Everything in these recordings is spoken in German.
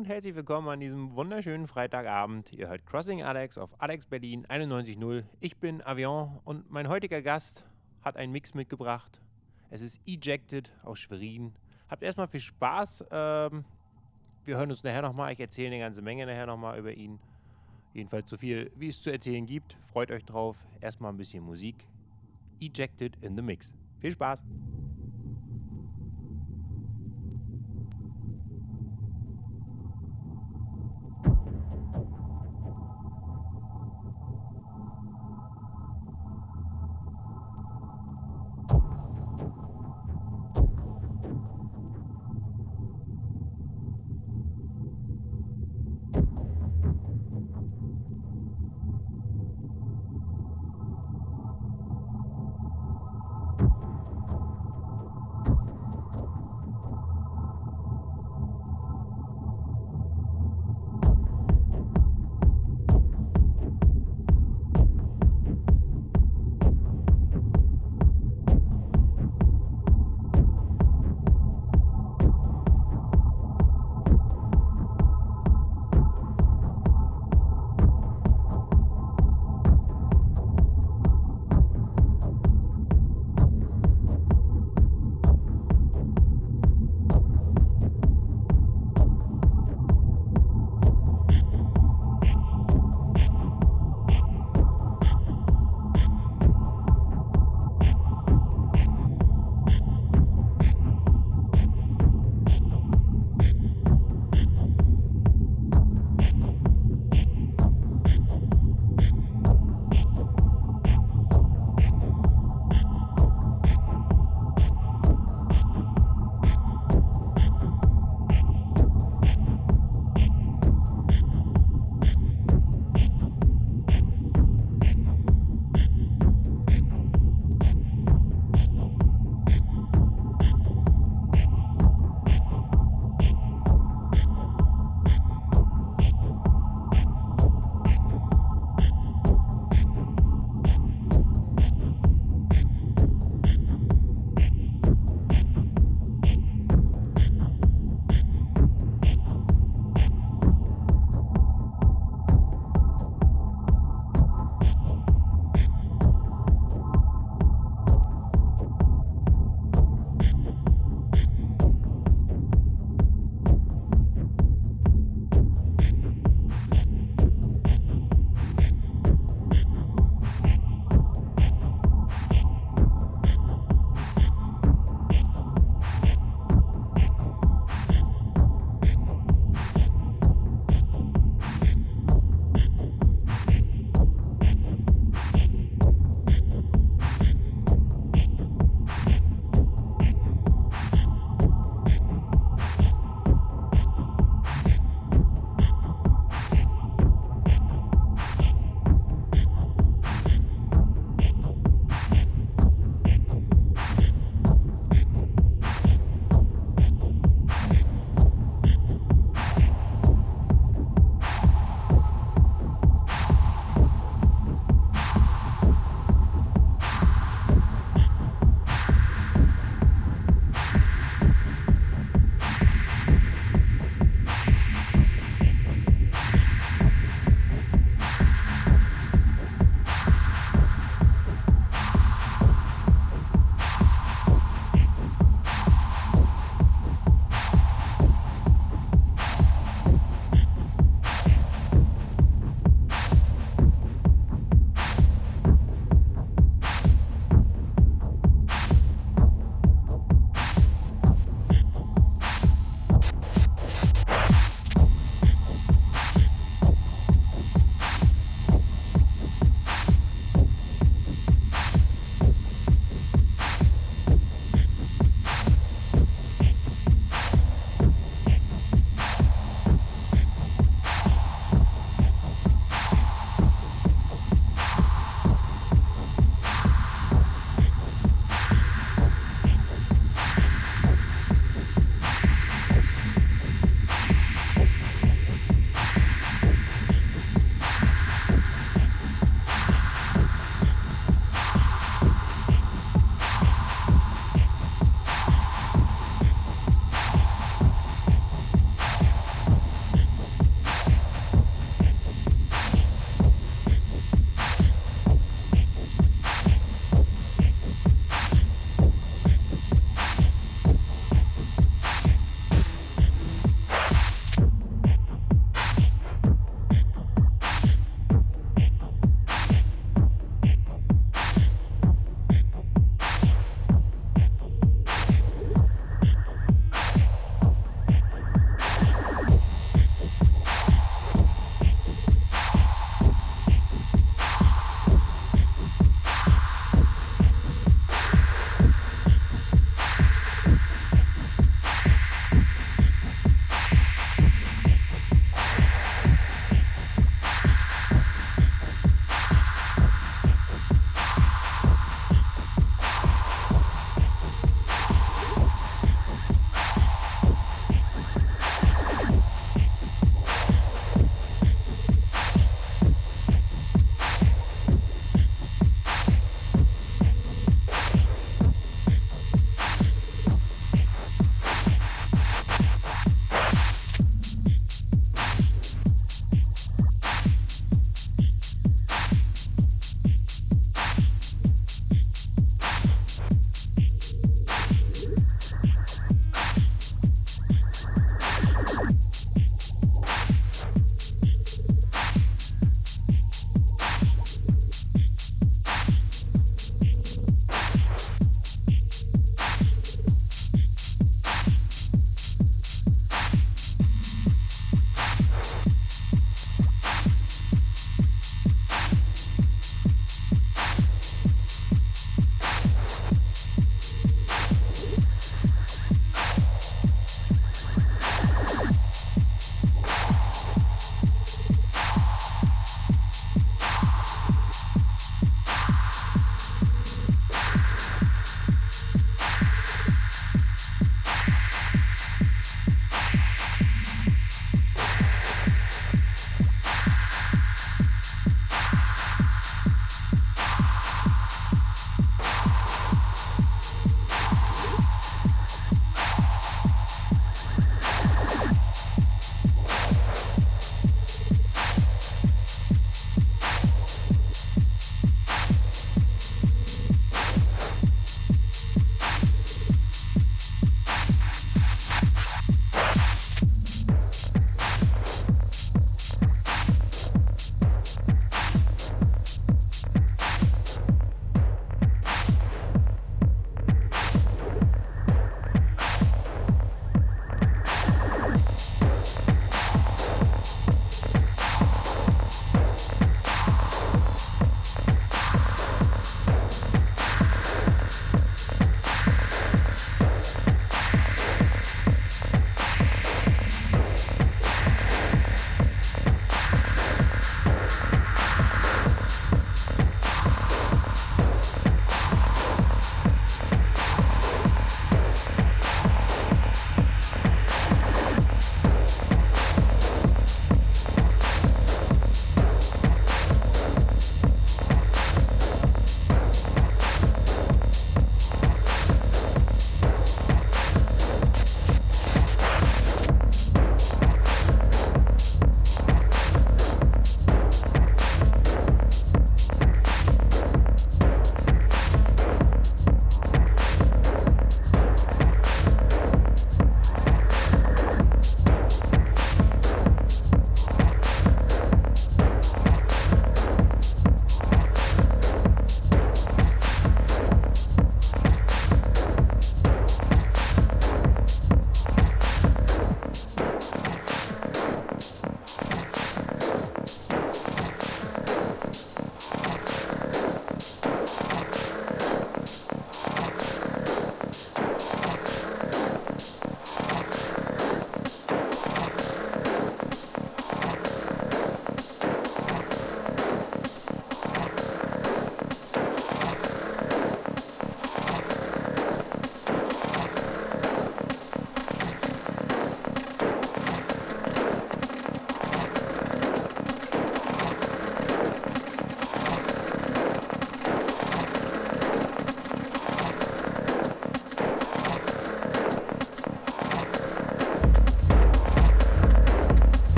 Und herzlich willkommen an diesem wunderschönen Freitagabend. Ihr hört Crossing Alex auf Alex Berlin 91.0. Ich bin Avion und mein heutiger Gast hat einen Mix mitgebracht. Es ist Ejected aus Schwerin. Habt erstmal viel Spaß. Ähm, wir hören uns nachher nochmal. Ich erzähle eine ganze Menge nachher nochmal über ihn. Jedenfalls so viel, wie es zu erzählen gibt. Freut euch drauf. Erstmal ein bisschen Musik. Ejected in the Mix. Viel Spaß.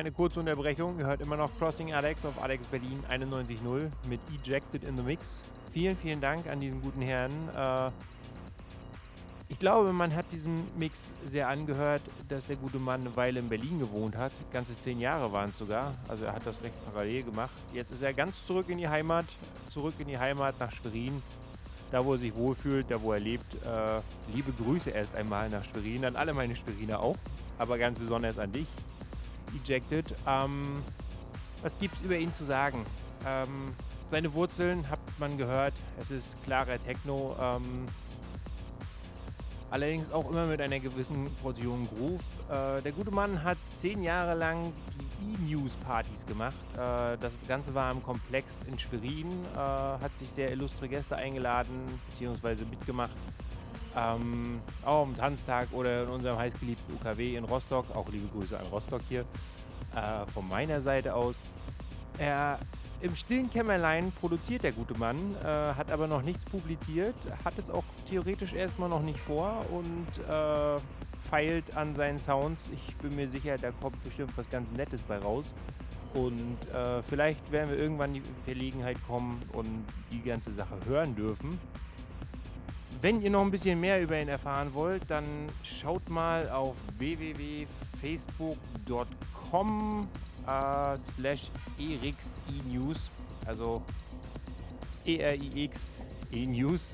Eine kurze Unterbrechung. Ihr hört immer noch Crossing Alex auf Alex Berlin 91.0 mit Ejected in the Mix. Vielen, vielen Dank an diesen guten Herrn. Äh, ich glaube, man hat diesem Mix sehr angehört, dass der gute Mann eine Weile in Berlin gewohnt hat. Ganze zehn Jahre waren es sogar. Also er hat das recht parallel gemacht. Jetzt ist er ganz zurück in die Heimat, zurück in die Heimat nach Schwerin. Da, wo er sich wohlfühlt, da, wo er lebt. Äh, liebe Grüße erst einmal nach Schwerin, an alle meine Schweriner auch, aber ganz besonders an dich. Ejected. Ähm, was gibt es über ihn zu sagen? Ähm, seine Wurzeln hat man gehört. Es ist klarer Techno. Ähm, allerdings auch immer mit einer gewissen Portion Groove. Äh, der gute Mann hat zehn Jahre lang die E-News-Partys gemacht. Äh, das Ganze war im Komplex in Schwerin, äh, hat sich sehr illustre Gäste eingeladen bzw. mitgemacht. Ähm, auch am Tanztag oder in unserem heißgeliebten UKW in Rostock. Auch liebe Grüße an Rostock hier äh, von meiner Seite aus. Er im stillen Kämmerlein produziert der gute Mann, äh, hat aber noch nichts publiziert, hat es auch theoretisch erstmal noch nicht vor und äh, feilt an seinen Sounds. Ich bin mir sicher, da kommt bestimmt was ganz Nettes bei raus. Und äh, vielleicht werden wir irgendwann die Verlegenheit kommen und die ganze Sache hören dürfen. Wenn ihr noch ein bisschen mehr über ihn erfahren wollt, dann schaut mal auf www.facebook.com äh, slash erix-e-news, also E-R-I-X E-News.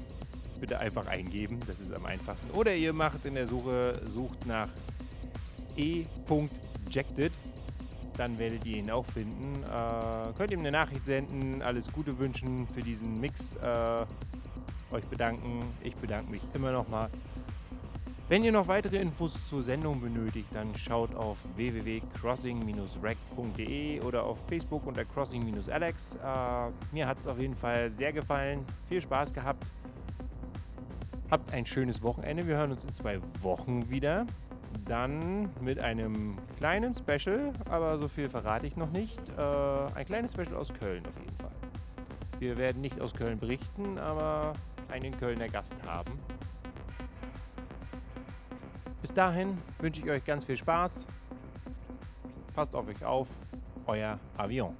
Bitte einfach eingeben, das ist am einfachsten. Oder ihr macht in der Suche, sucht nach e.jected, dann werdet ihr ihn auch finden. Äh, könnt ihm eine Nachricht senden, alles Gute wünschen für diesen Mix. Äh, euch bedanken. Ich bedanke mich immer noch mal. Wenn ihr noch weitere Infos zur Sendung benötigt, dann schaut auf www.crossing-rec.de oder auf Facebook unter crossing-alex. Äh, mir hat es auf jeden Fall sehr gefallen. Viel Spaß gehabt. Habt ein schönes Wochenende. Wir hören uns in zwei Wochen wieder. Dann mit einem kleinen Special, aber so viel verrate ich noch nicht. Äh, ein kleines Special aus Köln auf jeden Fall. Wir werden nicht aus Köln berichten, aber einen Kölner Gast haben. Bis dahin wünsche ich euch ganz viel Spaß. Passt auf euch auf. Euer Avion.